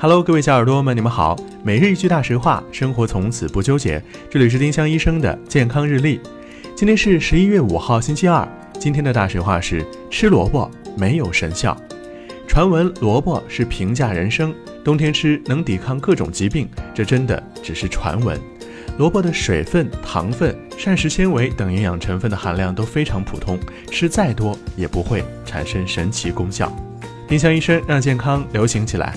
Hello，各位小耳朵们，你们好。每日一句大实话，生活从此不纠结。这里是丁香医生的健康日历。今天是十一月五号，星期二。今天的大实话是：吃萝卜没有神效。传闻萝卜是平价人参，冬天吃能抵抗各种疾病，这真的只是传闻。萝卜的水分、糖分、膳食纤维等营养成分的含量都非常普通，吃再多也不会产生神奇功效。丁香医生让健康流行起来，